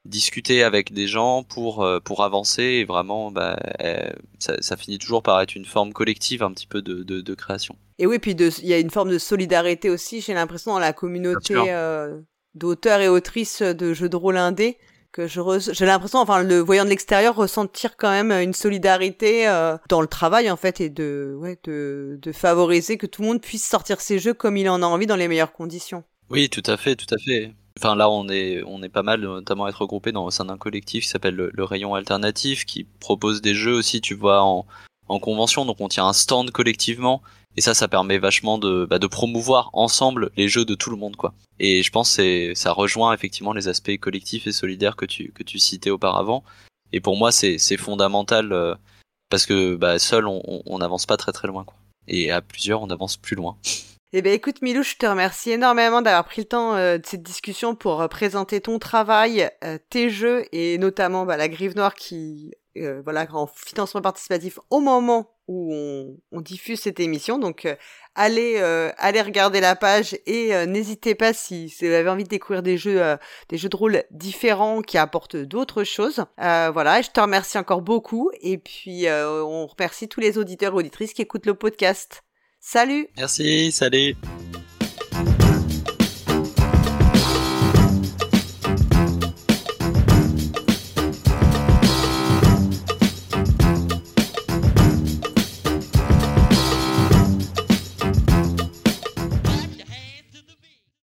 discuter avec des gens pour euh, pour avancer et vraiment bah, euh, ça, ça, finit toujours par être une forme collective un petit peu de, de, de création. Et oui puis il y a une forme de solidarité aussi j'ai l'impression dans la communauté d'auteurs et autrices de jeux de rôle indé que je j'ai l'impression, enfin le voyant de l'extérieur, ressentir quand même une solidarité euh, dans le travail en fait et de, ouais, de, de favoriser que tout le monde puisse sortir ses jeux comme il en a envie dans les meilleures conditions. Oui, tout à fait, tout à fait. Enfin là, on est, on est pas mal, notamment être regroupé dans au sein d'un collectif qui s'appelle le, le, Rayon Alternatif, qui propose des jeux aussi, tu vois, en, en convention. Donc on tient un stand collectivement et ça, ça permet vachement de, bah, promouvoir ensemble les jeux de tout le monde, quoi. Et je pense que ça rejoint effectivement les aspects collectifs et solidaires que tu, citais auparavant. Et pour moi, c'est fondamental euh, parce que bah, seul, on n'avance pas très très loin, quoi. Et à plusieurs, on avance plus loin. Eh ben écoute Milou, je te remercie énormément d'avoir pris le temps euh, de cette discussion pour euh, présenter ton travail, tes jeux et notamment bah, la Grive Noire qui voilà en financement participatif au moment où on, diffuse cette émission. Donc euh, allez euh, allez regarder la page et euh, n'hésitez pas si, vous avez envie de découvrir des jeux des jeux de rôle différents qui apportent d'autres choses. voilà, je te remercie encore beaucoup et puis on remercie tous les auditeurs et auditrices qui écoutent le podcast. Salut. Merci, salut.